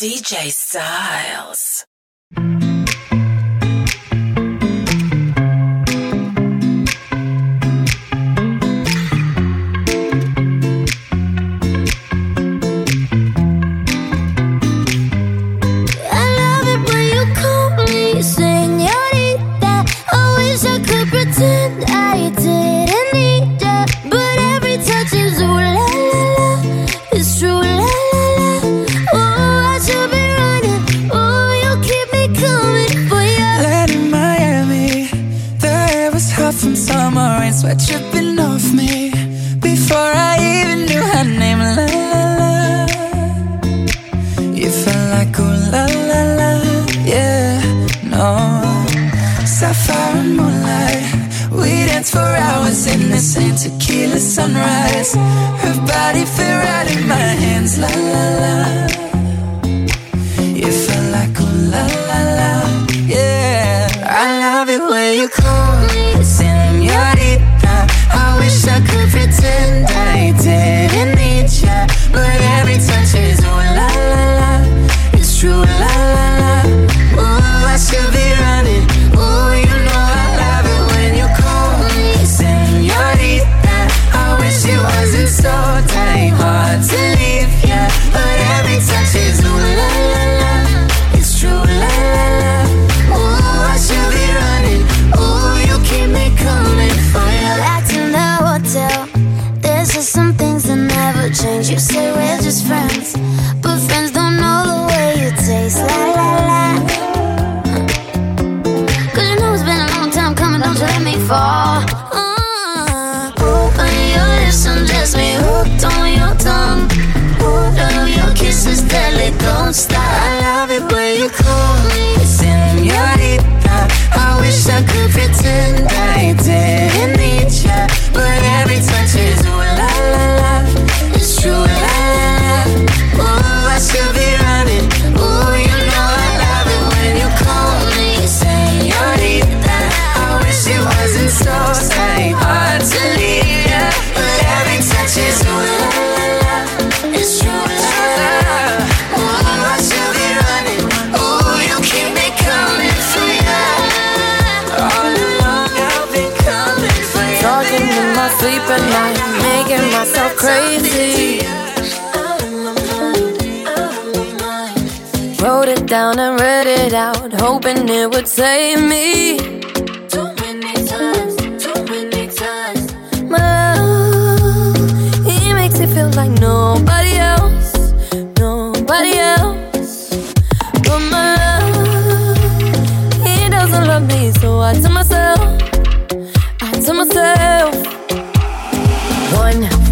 DJ Styles. nights were tripping off me before I even knew her name. La la la, you felt like oh la la la, yeah, no. Sapphire and moonlight, we danced for hours in the same tequila sunrise. Her body fit right in my hands, la la la. You felt like oh la la la, yeah. I love it when you. it out, hoping it would save me. Too many times. My love, he makes feel like nobody else, nobody else. But my love, he doesn't love me, so I tell myself.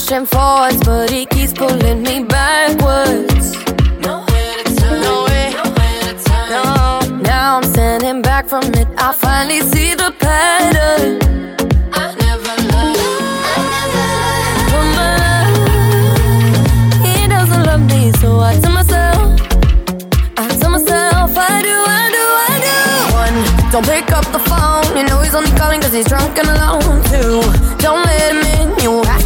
pushing forwards, but he keeps pulling me backwards. To turn, to turn. No, now I'm standing back from it. I finally see the pattern. I never loved. So I tell myself, I tell myself, do, I do, I do. One, don't pick up the phone. You know he's only calling cause he's drunk and alone. Two, don't let him in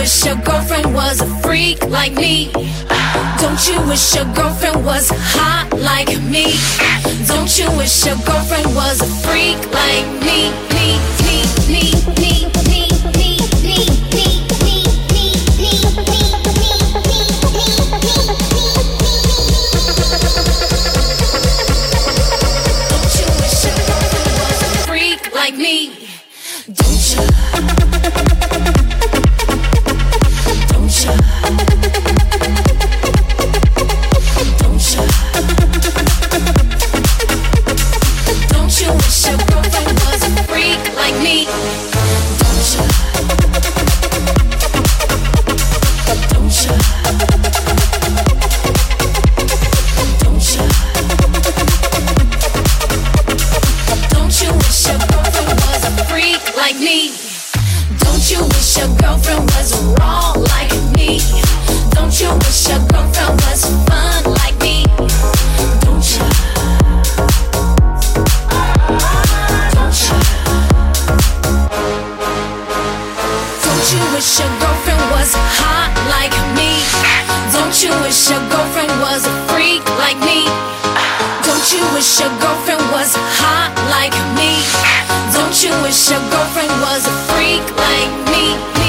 wish your girlfriend was a freak like me? Don't you wish your girlfriend was hot like me? Don't you wish your girlfriend was a freak like me? Me, me, me, me. wish your girlfriend was hot like me? Don't you wish your girlfriend was a freak like me?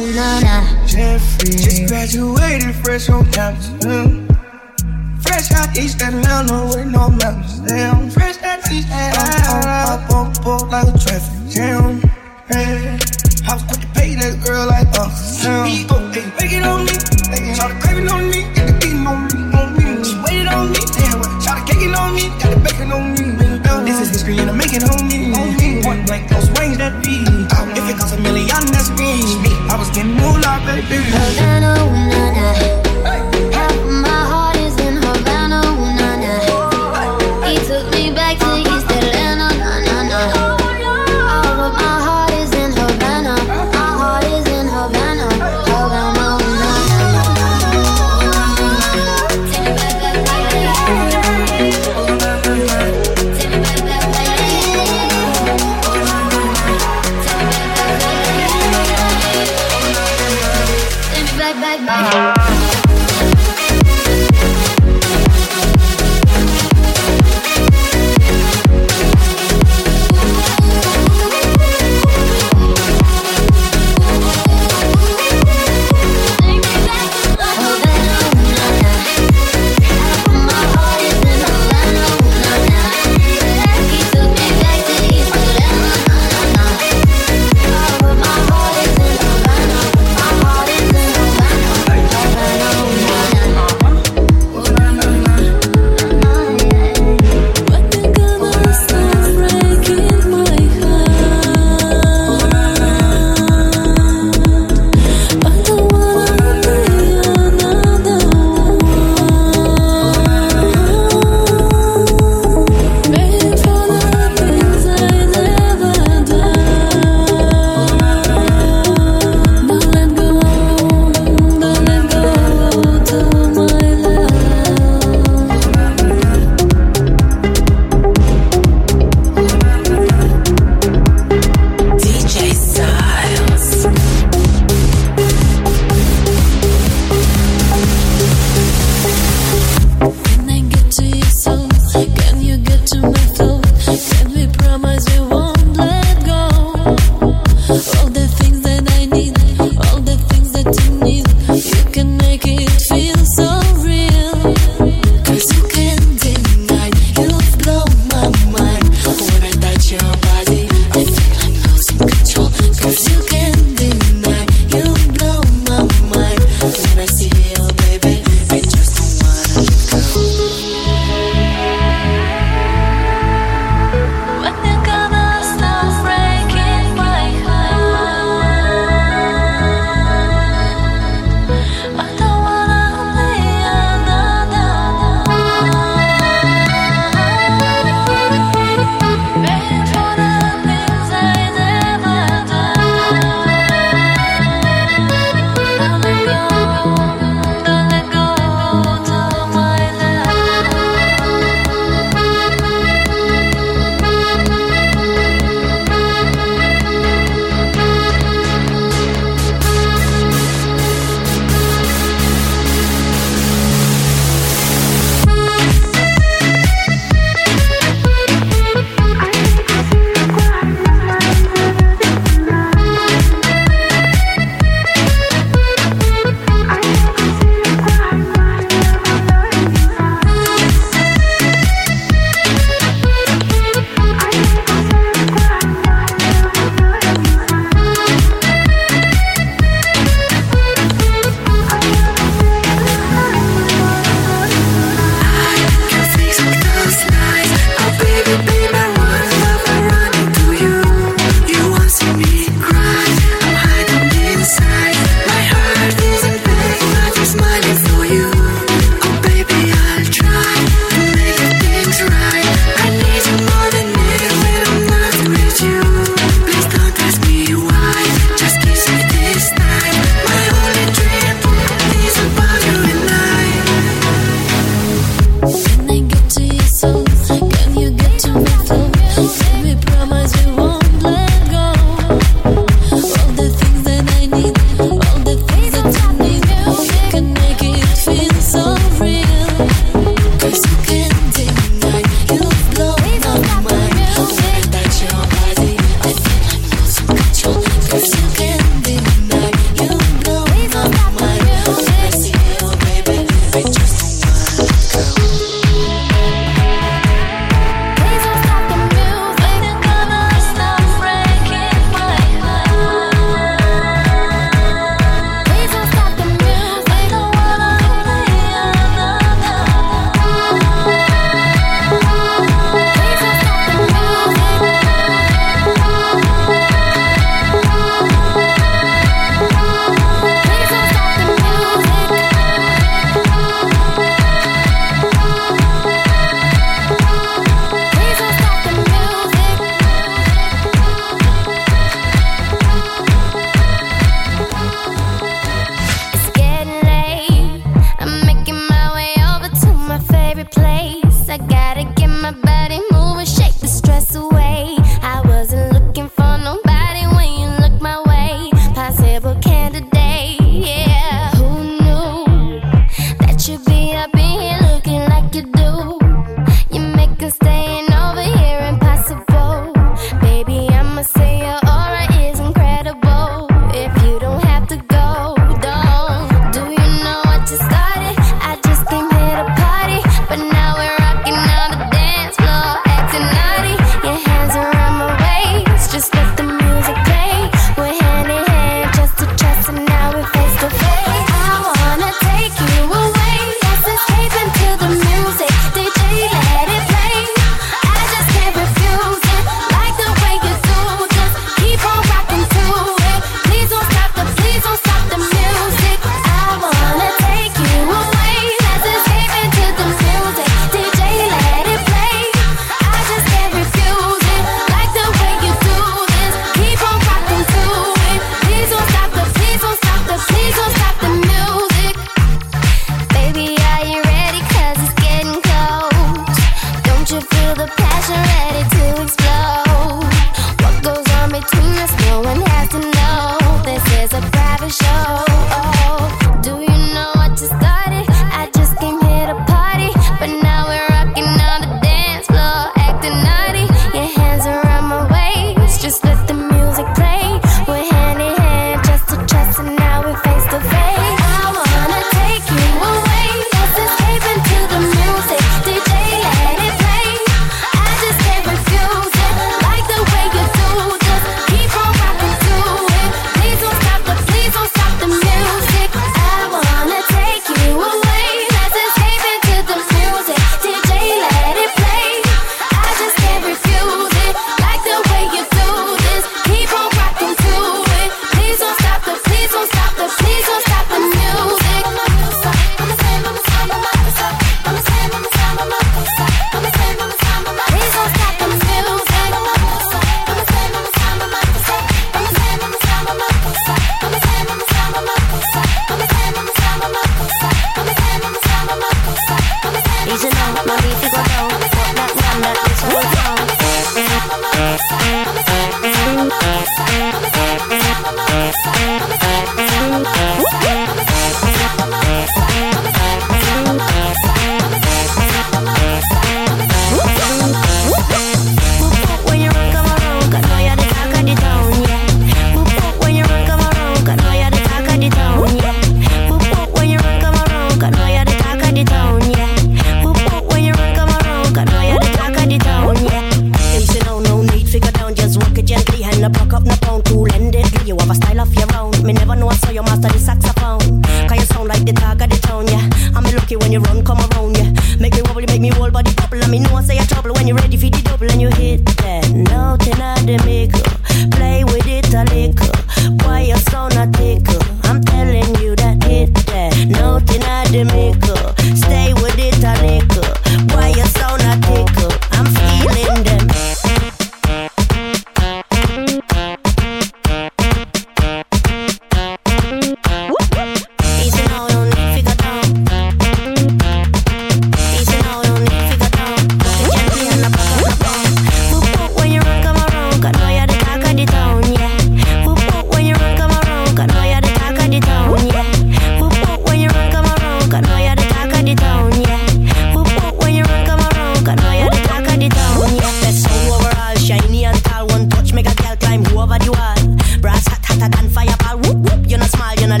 smile, you're